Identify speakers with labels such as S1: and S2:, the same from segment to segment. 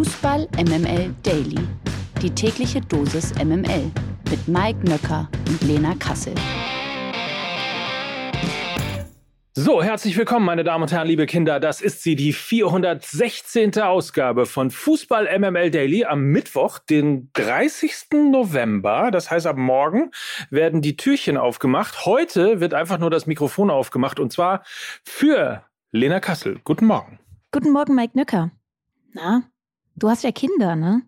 S1: Fußball MML Daily. Die tägliche Dosis MML mit Mike Nöcker und Lena Kassel.
S2: So, herzlich willkommen, meine Damen und Herren, liebe Kinder. Das ist sie, die 416. Ausgabe von Fußball MML Daily am Mittwoch, den 30. November. Das heißt, ab morgen werden die Türchen aufgemacht. Heute wird einfach nur das Mikrofon aufgemacht und zwar für Lena Kassel. Guten Morgen.
S3: Guten Morgen, Mike Nöcker. Na, du hast ja Kinder, ne?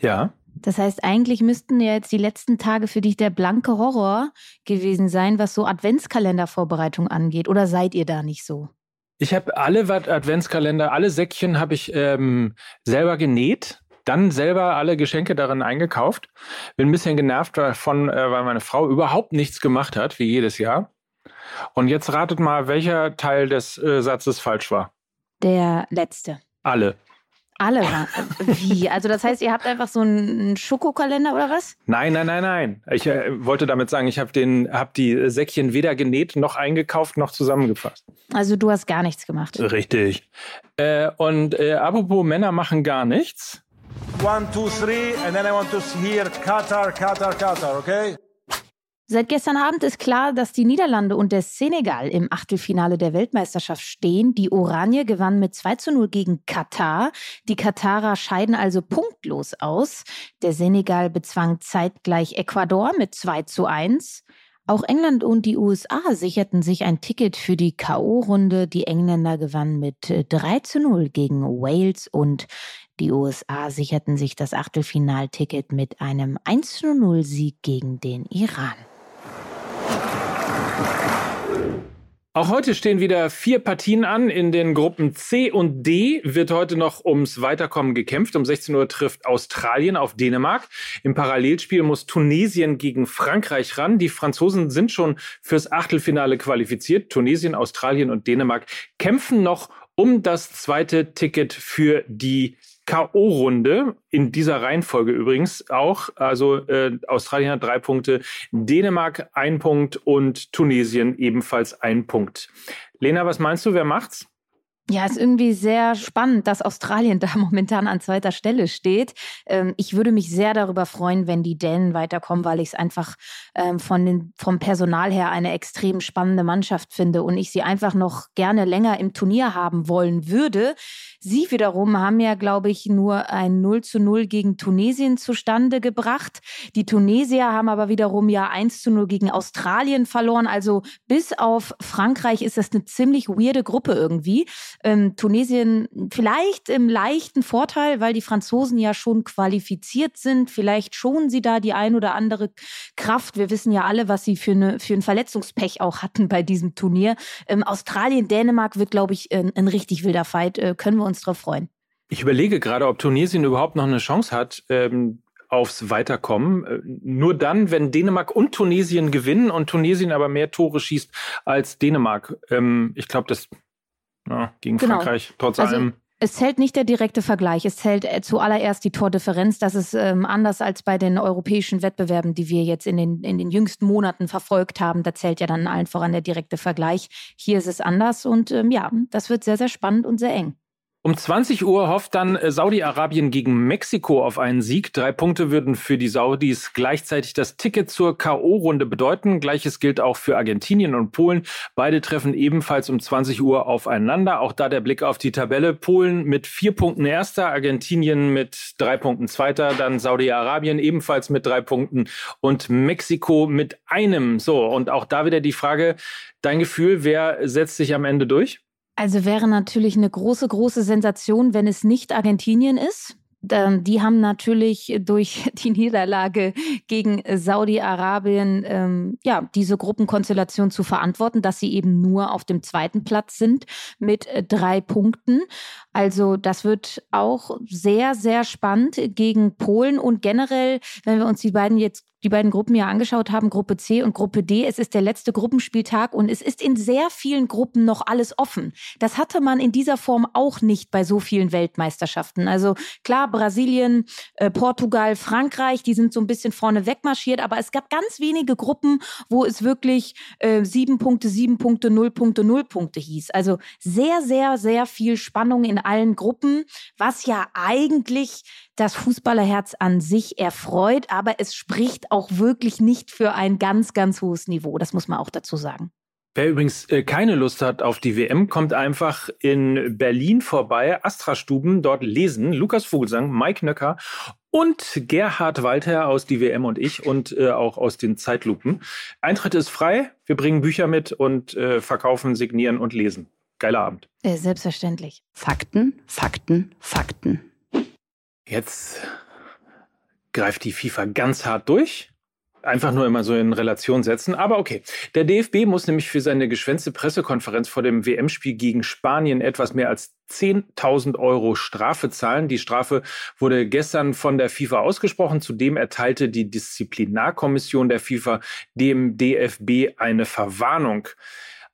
S2: Ja.
S3: Das heißt, eigentlich müssten ja jetzt die letzten Tage für dich der blanke Horror gewesen sein, was so Adventskalendervorbereitung angeht. Oder seid ihr da nicht so?
S2: Ich habe alle Adventskalender, alle Säckchen habe ich ähm, selber genäht, dann selber alle Geschenke darin eingekauft. Bin ein bisschen genervt davon, äh, weil meine Frau überhaupt nichts gemacht hat, wie jedes Jahr. Und jetzt ratet mal, welcher Teil des äh, Satzes falsch war.
S3: Der letzte.
S2: Alle.
S3: Alle waren. Wie? Also das heißt, ihr habt einfach so einen Schokokalender oder was?
S2: Nein, nein, nein, nein. Ich äh, wollte damit sagen, ich habe den, habe die Säckchen weder genäht noch eingekauft noch zusammengefasst.
S3: Also du hast gar nichts gemacht.
S2: Richtig. Äh, und äh, apropos Männer machen gar nichts.
S4: One, two, three, and then I want to hear Qatar, Qatar, Qatar, okay?
S3: Seit gestern Abend ist klar, dass die Niederlande und der Senegal im Achtelfinale der Weltmeisterschaft stehen. Die Oranje gewann mit 2 zu 0 gegen Katar. Die Katarer scheiden also punktlos aus. Der Senegal bezwang zeitgleich Ecuador mit 2 zu 1. Auch England und die USA sicherten sich ein Ticket für die K.O.-Runde. Die Engländer gewannen mit 3 zu 0 gegen Wales und die USA sicherten sich das Achtelfinalticket mit einem 1 zu 0 Sieg gegen den Iran.
S2: Auch heute stehen wieder vier Partien an. In den Gruppen C und D wird heute noch ums Weiterkommen gekämpft. Um 16 Uhr trifft Australien auf Dänemark. Im Parallelspiel muss Tunesien gegen Frankreich ran. Die Franzosen sind schon fürs Achtelfinale qualifiziert. Tunesien, Australien und Dänemark kämpfen noch um das zweite Ticket für die K.O.-Runde, in dieser Reihenfolge übrigens auch. Also äh, Australien hat drei Punkte, Dänemark ein Punkt und Tunesien ebenfalls ein Punkt. Lena, was meinst du, wer macht's?
S3: Ja, ist irgendwie sehr spannend, dass Australien da momentan an zweiter Stelle steht. Ähm, ich würde mich sehr darüber freuen, wenn die Dänen weiterkommen, weil ich es einfach ähm, von den, vom Personal her eine extrem spannende Mannschaft finde und ich sie einfach noch gerne länger im Turnier haben wollen würde. Sie wiederum haben ja, glaube ich, nur ein 0 zu 0 gegen Tunesien zustande gebracht. Die Tunesier haben aber wiederum ja 1 zu 0 gegen Australien verloren. Also bis auf Frankreich ist das eine ziemlich weirde Gruppe irgendwie ähm, Tunesien vielleicht im leichten Vorteil, weil die Franzosen ja schon qualifiziert sind. Vielleicht schonen sie da die ein oder andere Kraft. Wir wissen ja alle, was sie für, eine, für ein Verletzungspech auch hatten bei diesem Turnier. Ähm, Australien, Dänemark wird, glaube ich, ein, ein, richtig wilder Fight. Äh, können wir uns darauf freuen.
S2: Ich überlege gerade, ob Tunesien überhaupt noch eine Chance hat. Ähm aufs Weiterkommen. Äh, nur dann, wenn Dänemark und Tunesien gewinnen und Tunesien aber mehr Tore schießt als Dänemark. Ähm, ich glaube, das ja, gegen genau. Frankreich trotz also, allem.
S3: Es zählt nicht der direkte Vergleich. Es zählt äh, zuallererst die Tordifferenz. Das ist ähm, anders als bei den europäischen Wettbewerben, die wir jetzt in den, in den jüngsten Monaten verfolgt haben. Da zählt ja dann allen voran der direkte Vergleich. Hier ist es anders und ähm, ja, das wird sehr, sehr spannend und sehr eng.
S2: Um 20 Uhr hofft dann äh, Saudi-Arabien gegen Mexiko auf einen Sieg. Drei Punkte würden für die Saudis gleichzeitig das Ticket zur K.O.-Runde bedeuten. Gleiches gilt auch für Argentinien und Polen. Beide treffen ebenfalls um 20 Uhr aufeinander. Auch da der Blick auf die Tabelle. Polen mit vier Punkten erster, Argentinien mit drei Punkten zweiter, dann Saudi-Arabien ebenfalls mit drei Punkten und Mexiko mit einem. So, und auch da wieder die Frage, dein Gefühl, wer setzt sich am Ende durch?
S3: Also wäre natürlich eine große, große Sensation, wenn es nicht Argentinien ist. Die haben natürlich durch die Niederlage gegen Saudi-Arabien ähm, ja diese Gruppenkonstellation zu verantworten, dass sie eben nur auf dem zweiten Platz sind mit äh, drei Punkten. Also das wird auch sehr, sehr spannend gegen Polen und generell, wenn wir uns die beiden jetzt die beiden Gruppen ja angeschaut haben, Gruppe C und Gruppe D. Es ist der letzte Gruppenspieltag und es ist in sehr vielen Gruppen noch alles offen. Das hatte man in dieser Form auch nicht bei so vielen Weltmeisterschaften. Also klar, Brasilien, äh, Portugal, Frankreich, die sind so ein bisschen vorne wegmarschiert, aber es gab ganz wenige Gruppen, wo es wirklich äh, sieben Punkte, sieben Punkte, null Punkte, null Punkte hieß. Also sehr, sehr, sehr viel Spannung in allen Gruppen, was ja eigentlich das Fußballerherz an sich erfreut, aber es spricht auch wirklich nicht für ein ganz, ganz hohes Niveau. Das muss man auch dazu sagen.
S2: Wer übrigens äh, keine Lust hat auf die WM, kommt einfach in Berlin vorbei, Astra-Stuben, dort lesen. Lukas Vogelsang, Mike Nöcker und Gerhard Walter aus die WM und ich und äh, auch aus den Zeitlupen. Eintritt ist frei. Wir bringen Bücher mit und äh, verkaufen, signieren und lesen. Geiler Abend.
S3: Äh, selbstverständlich.
S1: Fakten, Fakten, Fakten.
S2: Jetzt greift die FIFA ganz hart durch. Einfach nur immer so in Relation setzen. Aber okay. Der DFB muss nämlich für seine geschwänzte Pressekonferenz vor dem WM-Spiel gegen Spanien etwas mehr als 10.000 Euro Strafe zahlen. Die Strafe wurde gestern von der FIFA ausgesprochen. Zudem erteilte die Disziplinarkommission der FIFA dem DFB eine Verwarnung.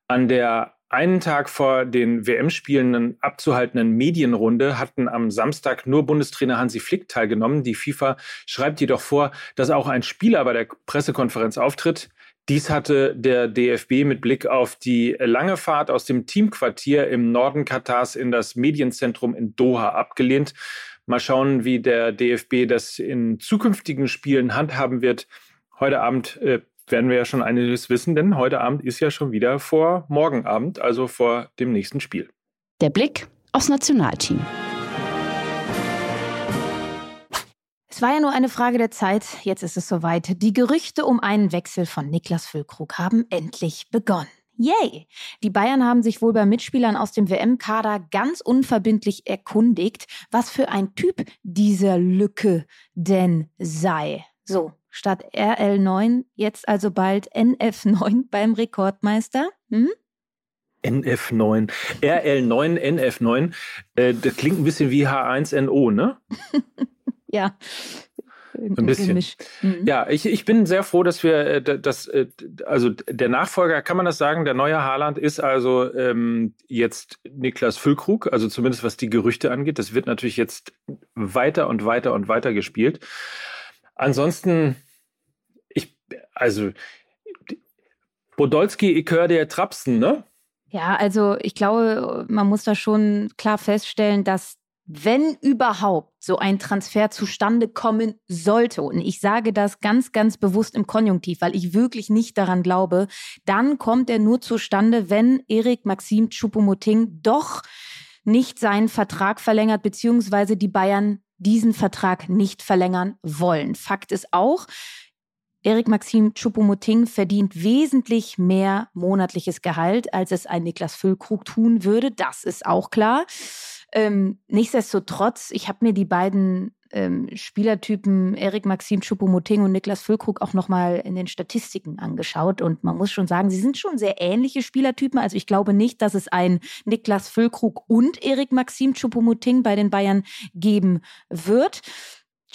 S2: An der einen Tag vor den WM-Spielen abzuhaltenden Medienrunde hatten am Samstag nur Bundestrainer Hansi Flick teilgenommen. Die FIFA schreibt jedoch vor, dass auch ein Spieler bei der Pressekonferenz auftritt. Dies hatte der DFB mit Blick auf die lange Fahrt aus dem Teamquartier im Norden Katars in das Medienzentrum in Doha abgelehnt. Mal schauen, wie der DFB das in zukünftigen Spielen handhaben wird. Heute Abend äh, werden wir ja schon einiges wissen, denn heute Abend ist ja schon wieder vor morgen Abend, also vor dem nächsten Spiel.
S1: Der Blick aufs Nationalteam.
S3: Es war ja nur eine Frage der Zeit, jetzt ist es soweit. Die Gerüchte um einen Wechsel von Niklas Füllkrug haben endlich begonnen. Yay! Die Bayern haben sich wohl bei Mitspielern aus dem WM-Kader ganz unverbindlich erkundigt, was für ein Typ dieser Lücke denn sei. So, statt RL9 jetzt also bald NF9 beim Rekordmeister? Hm?
S2: NF9. RL9, NF9. Äh, das klingt ein bisschen wie H1NO, ne?
S3: ja.
S2: Ein bisschen. Mhm. Ja, ich, ich bin sehr froh, dass wir äh, das, äh, also der Nachfolger, kann man das sagen, der neue Haaland ist also ähm, jetzt Niklas Füllkrug, also zumindest was die Gerüchte angeht. Das wird natürlich jetzt weiter und weiter und weiter gespielt. Ansonsten also Podolski, ich höre dir Trapsen, ne?
S3: Ja, also ich glaube, man muss da schon klar feststellen, dass wenn überhaupt so ein Transfer zustande kommen sollte, und ich sage das ganz, ganz bewusst im Konjunktiv, weil ich wirklich nicht daran glaube, dann kommt er nur zustande, wenn Erik Maxim Choupo-Moting doch nicht seinen Vertrag verlängert, beziehungsweise die Bayern diesen Vertrag nicht verlängern wollen. Fakt ist auch, Erik Maxim Choupo-Moting verdient wesentlich mehr monatliches Gehalt, als es ein Niklas Füllkrug tun würde. Das ist auch klar. Ähm, nichtsdestotrotz, ich habe mir die beiden ähm, Spielertypen Erik Maxim Choupo-Moting und Niklas Füllkrug auch nochmal in den Statistiken angeschaut. Und man muss schon sagen, sie sind schon sehr ähnliche Spielertypen. Also ich glaube nicht, dass es ein Niklas Füllkrug und Erik Maxim Choupo-Moting bei den Bayern geben wird.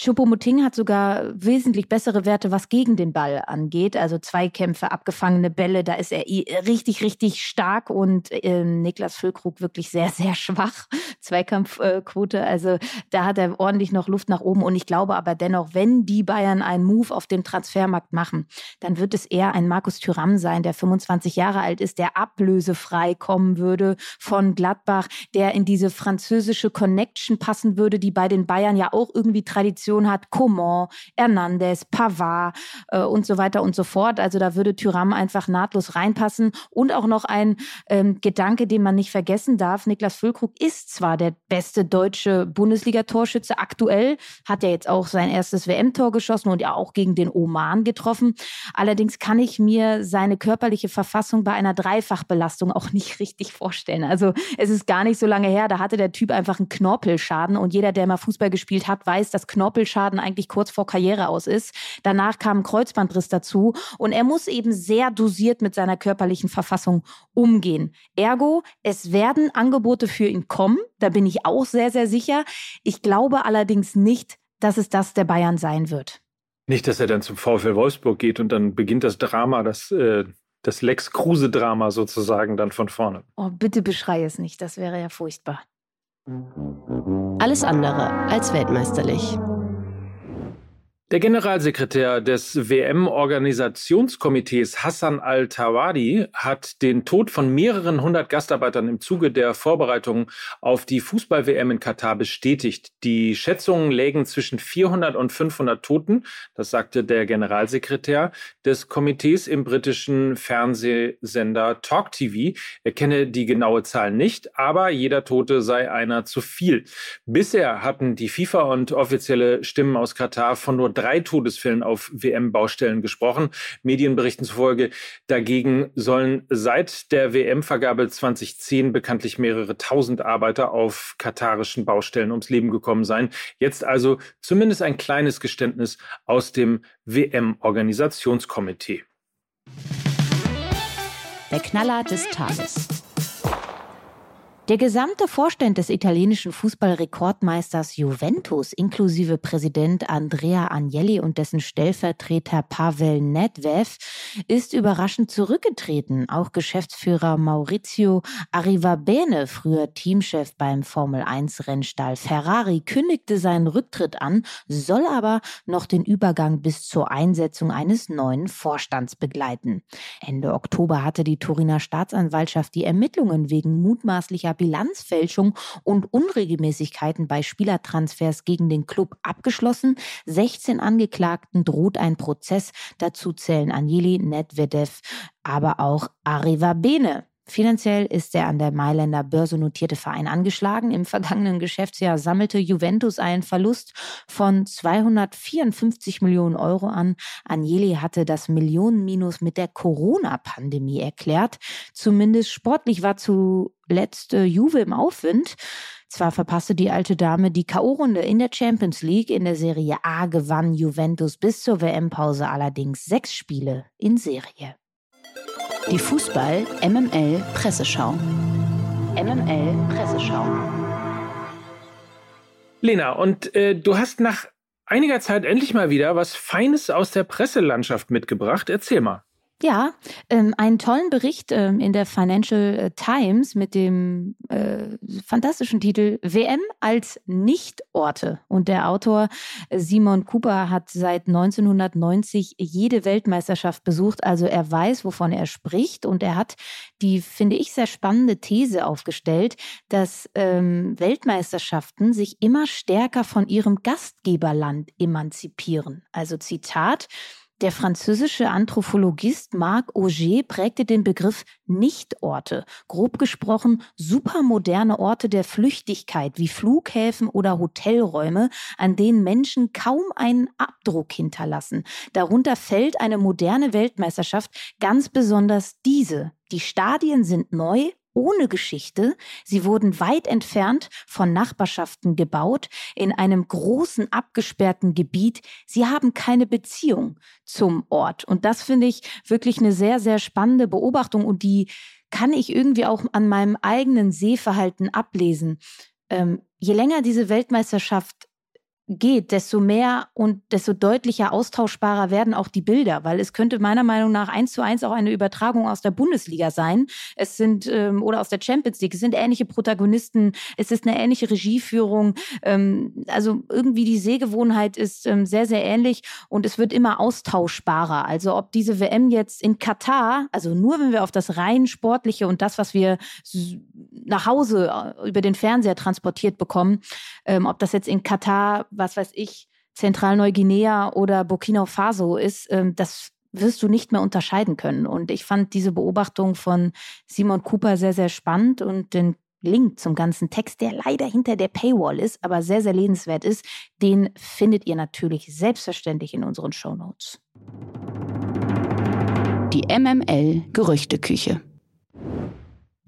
S3: Choupo-Moting hat sogar wesentlich bessere Werte, was gegen den Ball angeht. Also Zweikämpfe, abgefangene Bälle, da ist er richtig, richtig stark und äh, Niklas Füllkrug wirklich sehr, sehr schwach. Zweikampfquote, also da hat er ordentlich noch Luft nach oben. Und ich glaube aber dennoch, wenn die Bayern einen Move auf dem Transfermarkt machen, dann wird es eher ein Markus Thüram sein, der 25 Jahre alt ist, der ablösefrei kommen würde von Gladbach, der in diese französische Connection passen würde, die bei den Bayern ja auch irgendwie Tradition Position hat, Coman, Hernandez, Pavard äh, und so weiter und so fort. Also da würde Tyram einfach nahtlos reinpassen. Und auch noch ein ähm, Gedanke, den man nicht vergessen darf. Niklas Füllkrug ist zwar der beste deutsche Bundesliga-Torschütze aktuell, hat er jetzt auch sein erstes WM-Tor geschossen und ja auch gegen den Oman getroffen. Allerdings kann ich mir seine körperliche Verfassung bei einer Dreifachbelastung auch nicht richtig vorstellen. Also es ist gar nicht so lange her, da hatte der Typ einfach einen Knorpelschaden und jeder, der mal Fußball gespielt hat, weiß, dass Knorpel Knorpelschaden eigentlich kurz vor Karriere aus ist. Danach kam ein Kreuzbandriss dazu und er muss eben sehr dosiert mit seiner körperlichen Verfassung umgehen. Ergo, es werden Angebote für ihn kommen, da bin ich auch sehr, sehr sicher. Ich glaube allerdings nicht, dass es das der Bayern sein wird.
S2: Nicht, dass er dann zum VfL Wolfsburg geht und dann beginnt das Drama, das, äh, das Lex Kruse-Drama sozusagen dann von vorne.
S3: Oh, bitte beschrei es nicht, das wäre ja furchtbar.
S1: Alles andere als weltmeisterlich.
S2: Der Generalsekretär des WM-Organisationskomitees Hassan al-Tawadi hat den Tod von mehreren hundert Gastarbeitern im Zuge der Vorbereitungen auf die Fußball-WM in Katar bestätigt. Die Schätzungen lägen zwischen 400 und 500 Toten, das sagte der Generalsekretär des Komitees im britischen Fernsehsender Talk TV. Er kenne die genaue Zahl nicht, aber jeder Tote sei einer zu viel. Bisher hatten die FIFA und offizielle Stimmen aus Katar von nur drei Todesfällen auf WM-Baustellen gesprochen. Medienberichten zufolge dagegen sollen seit der WM-Vergabe 2010 bekanntlich mehrere tausend Arbeiter auf katarischen Baustellen ums Leben gekommen sein. Jetzt also zumindest ein kleines Geständnis aus dem WM-Organisationskomitee.
S1: Der Knaller des Tages.
S3: Der gesamte Vorstand des italienischen Fußballrekordmeisters Juventus inklusive Präsident Andrea Agnelli und dessen Stellvertreter Pavel Nedved ist überraschend zurückgetreten. Auch Geschäftsführer Maurizio Arrivabene, früher Teamchef beim Formel-1-Rennstall Ferrari, kündigte seinen Rücktritt an, soll aber noch den Übergang bis zur Einsetzung eines neuen Vorstands begleiten. Ende Oktober hatte die Turiner Staatsanwaltschaft die Ermittlungen wegen mutmaßlicher wegen Bilanzfälschung und Unregelmäßigkeiten bei Spielertransfers gegen den Club abgeschlossen. 16 Angeklagten droht ein Prozess. Dazu zählen Anjeli Nedvedev, aber auch Arriva Bene. Finanziell ist der an der Mailänder Börse notierte Verein angeschlagen. Im vergangenen Geschäftsjahr sammelte Juventus einen Verlust von 254 Millionen Euro an. Agnelli hatte das Millionenminus mit der Corona-Pandemie erklärt. Zumindest sportlich war zuletzt äh, Juve im Aufwind. Zwar verpasste die alte Dame die K.O.-Runde in der Champions League, in der Serie A gewann Juventus bis zur WM-Pause allerdings sechs Spiele in Serie.
S1: Die Fußball MML Presseschau. MML Presseschau.
S2: Lena, und äh, du hast nach einiger Zeit endlich mal wieder was Feines aus der Presselandschaft mitgebracht. Erzähl mal.
S3: Ja, ähm, einen tollen Bericht ähm, in der Financial äh, Times mit dem äh, fantastischen Titel WM als Nichtorte. Und der Autor äh, Simon Cooper hat seit 1990 jede Weltmeisterschaft besucht. Also er weiß, wovon er spricht. Und er hat die, finde ich, sehr spannende These aufgestellt, dass ähm, Weltmeisterschaften sich immer stärker von ihrem Gastgeberland emanzipieren. Also Zitat. Der französische Anthropologist Marc Auger prägte den Begriff Nichtorte, grob gesprochen supermoderne Orte der Flüchtigkeit wie Flughäfen oder Hotelräume, an denen Menschen kaum einen Abdruck hinterlassen. Darunter fällt eine moderne Weltmeisterschaft, ganz besonders diese. Die Stadien sind neu, ohne Geschichte. Sie wurden weit entfernt von Nachbarschaften gebaut, in einem großen abgesperrten Gebiet. Sie haben keine Beziehung zum Ort. Und das finde ich wirklich eine sehr, sehr spannende Beobachtung und die kann ich irgendwie auch an meinem eigenen Sehverhalten ablesen. Ähm, je länger diese Weltmeisterschaft geht, desto mehr und desto deutlicher austauschbarer werden auch die Bilder, weil es könnte meiner Meinung nach eins zu eins auch eine Übertragung aus der Bundesliga sein. Es sind ähm, oder aus der Champions League. Es sind ähnliche Protagonisten. Es ist eine ähnliche Regieführung. Ähm, also irgendwie die Sehgewohnheit ist ähm, sehr sehr ähnlich und es wird immer austauschbarer. Also ob diese WM jetzt in Katar, also nur wenn wir auf das rein sportliche und das, was wir nach Hause äh, über den Fernseher transportiert bekommen, ähm, ob das jetzt in Katar was weiß ich, Zentralneuguinea oder Burkina Faso ist, ähm, das wirst du nicht mehr unterscheiden können. Und ich fand diese Beobachtung von Simon Cooper sehr, sehr spannend und den Link zum ganzen Text, der leider hinter der Paywall ist, aber sehr, sehr lesenswert ist, den findet ihr natürlich selbstverständlich in unseren Show Notes.
S1: Die MML Gerüchteküche.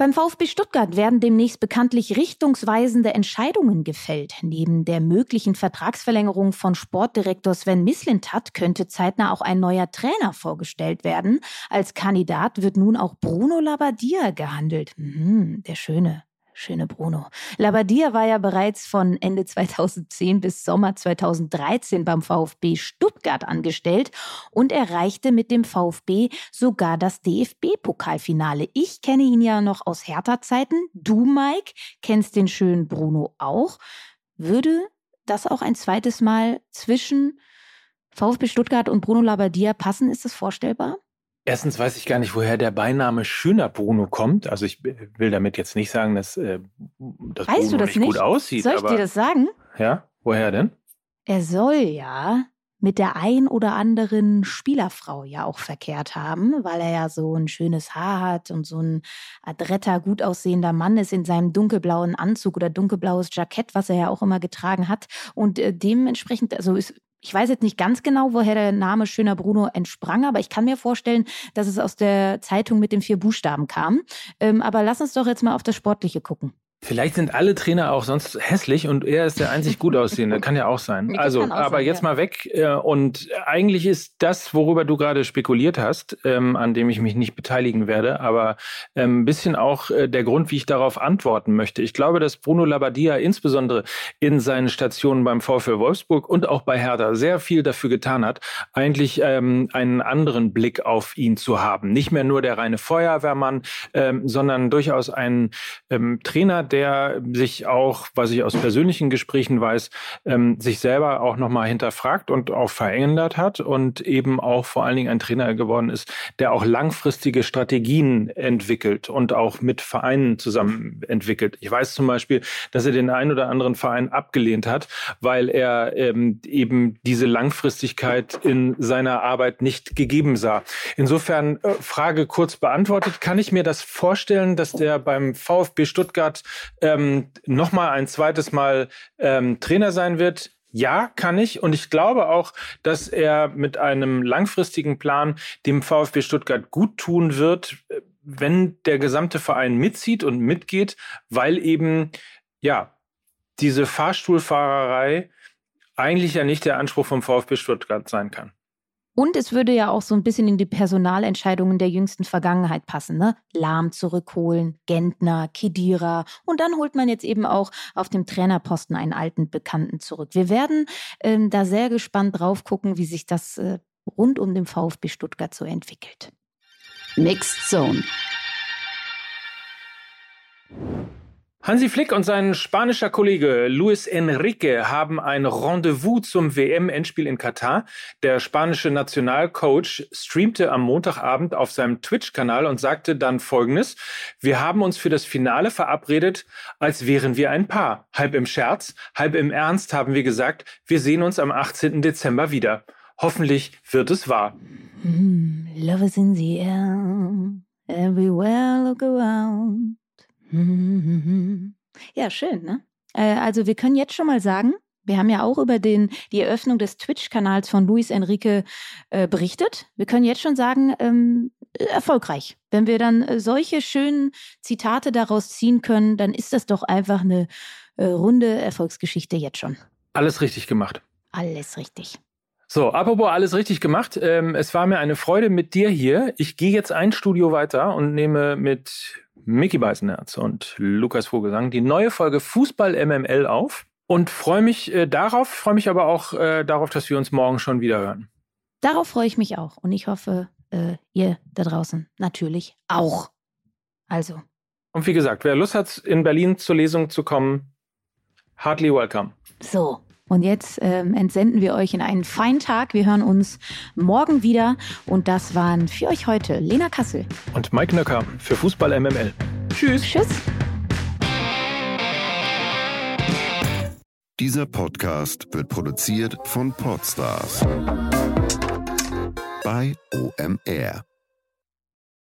S3: Beim VfB Stuttgart werden demnächst bekanntlich richtungsweisende Entscheidungen gefällt. Neben der möglichen Vertragsverlängerung von Sportdirektor Sven Mislintat könnte zeitnah auch ein neuer Trainer vorgestellt werden. Als Kandidat wird nun auch Bruno Labbadia gehandelt. Mhm, der Schöne. Schöne Bruno. Labadia war ja bereits von Ende 2010 bis Sommer 2013 beim VfB Stuttgart angestellt und erreichte mit dem VfB sogar das DFB-Pokalfinale. Ich kenne ihn ja noch aus Hertha-Zeiten. Du, Mike, kennst den schönen Bruno auch. Würde das auch ein zweites Mal zwischen VfB Stuttgart und Bruno Labbadia passen, ist das vorstellbar?
S2: Erstens weiß ich gar nicht, woher der Beiname Schöner Bruno kommt. Also ich will damit jetzt nicht sagen, dass, äh, dass
S3: weißt
S2: Bruno
S3: du das
S2: nicht,
S3: nicht
S2: gut aussieht.
S3: Soll ich
S2: aber,
S3: dir das sagen?
S2: Ja, woher denn?
S3: Er soll ja mit der ein oder anderen Spielerfrau ja auch verkehrt haben, weil er ja so ein schönes Haar hat und so ein adretter, gut aussehender Mann ist in seinem dunkelblauen Anzug oder dunkelblaues Jackett, was er ja auch immer getragen hat. Und äh, dementsprechend, also ist ich weiß jetzt nicht ganz genau, woher der Name Schöner Bruno entsprang, aber ich kann mir vorstellen, dass es aus der Zeitung mit den vier Buchstaben kam. Ähm, aber lass uns doch jetzt mal auf das Sportliche gucken.
S2: Vielleicht sind alle Trainer auch sonst hässlich und er ist der einzig gut aussehende. Kann ja auch sein. Also,
S3: auch
S2: aber
S3: sein,
S2: jetzt
S3: ja.
S2: mal weg. äh, Und eigentlich ist das, worüber du gerade spekuliert hast, ähm, an dem ich mich nicht beteiligen werde, aber ähm, ein bisschen auch äh, der Grund, wie ich darauf antworten möchte. Ich glaube, dass Bruno Labbadia insbesondere in seinen Stationen beim VfL Wolfsburg und auch bei Hertha sehr viel dafür getan hat, eigentlich ähm, einen anderen Blick auf ihn zu haben. Nicht mehr nur der reine Feuerwehrmann, sondern durchaus ein ähm, Trainer, der sich auch, was ich aus persönlichen Gesprächen weiß, ähm, sich selber auch nochmal hinterfragt und auch verändert hat und eben auch vor allen Dingen ein Trainer geworden ist, der auch langfristige Strategien entwickelt und auch mit Vereinen zusammen entwickelt. Ich weiß zum Beispiel, dass er den einen oder anderen Verein abgelehnt hat, weil er ähm, eben diese Langfristigkeit in seiner Arbeit nicht gegeben sah. Insofern äh, Frage kurz beantwortet, kann ich mir das vorstellen, dass der beim VfB Stuttgart ähm, nochmal ein zweites Mal ähm, Trainer sein wird? Ja, kann ich. Und ich glaube auch, dass er mit einem langfristigen Plan dem VfB Stuttgart gut tun wird, wenn der gesamte Verein mitzieht und mitgeht, weil eben, ja, diese Fahrstuhlfahrerei eigentlich ja nicht der Anspruch vom VfB Stuttgart sein kann.
S3: Und es würde ja auch so ein bisschen in die Personalentscheidungen der jüngsten Vergangenheit passen. Ne? Lahm zurückholen, Gentner, Kedira. Und dann holt man jetzt eben auch auf dem Trainerposten einen alten Bekannten zurück. Wir werden ähm, da sehr gespannt drauf gucken, wie sich das äh, rund um den VfB Stuttgart so entwickelt.
S1: Mixed Zone.
S2: Hansi Flick und sein spanischer Kollege Luis Enrique haben ein Rendezvous zum WM-Endspiel in Katar. Der spanische Nationalcoach streamte am Montagabend auf seinem Twitch-Kanal und sagte dann Folgendes. Wir haben uns für das Finale verabredet, als wären wir ein Paar. Halb im Scherz, halb im Ernst haben wir gesagt, wir sehen uns am 18. Dezember wieder. Hoffentlich wird es wahr.
S3: Mm, love is in the air, everywhere look around. Ja, schön, ne? Äh, also wir können jetzt schon mal sagen, wir haben ja auch über den, die Eröffnung des Twitch-Kanals von Luis Enrique äh, berichtet. Wir können jetzt schon sagen, ähm, erfolgreich. Wenn wir dann äh, solche schönen Zitate daraus ziehen können, dann ist das doch einfach eine äh, runde Erfolgsgeschichte jetzt schon.
S2: Alles richtig gemacht.
S3: Alles richtig.
S2: So, apropos alles richtig gemacht. Ähm, es war mir eine Freude mit dir hier. Ich gehe jetzt ein Studio weiter und nehme mit Mickey Beisenherz und Lukas Vogelsang die neue Folge Fußball MML auf und freue mich äh, darauf, freue mich aber auch äh, darauf, dass wir uns morgen schon wieder hören.
S3: Darauf freue ich mich auch. Und ich hoffe, äh, ihr da draußen natürlich auch. Also,
S2: Und wie gesagt, wer Lust hat, in Berlin zur Lesung zu kommen, heartily welcome.
S3: so. Und jetzt ähm, entsenden wir euch in einen feinen Tag. Wir hören uns morgen wieder. Und das waren für euch heute Lena Kassel.
S2: Und Mike Nöcker für Fußball MML. Tschüss.
S3: Tschüss.
S5: Dieser Podcast wird produziert von Podstars bei OMR.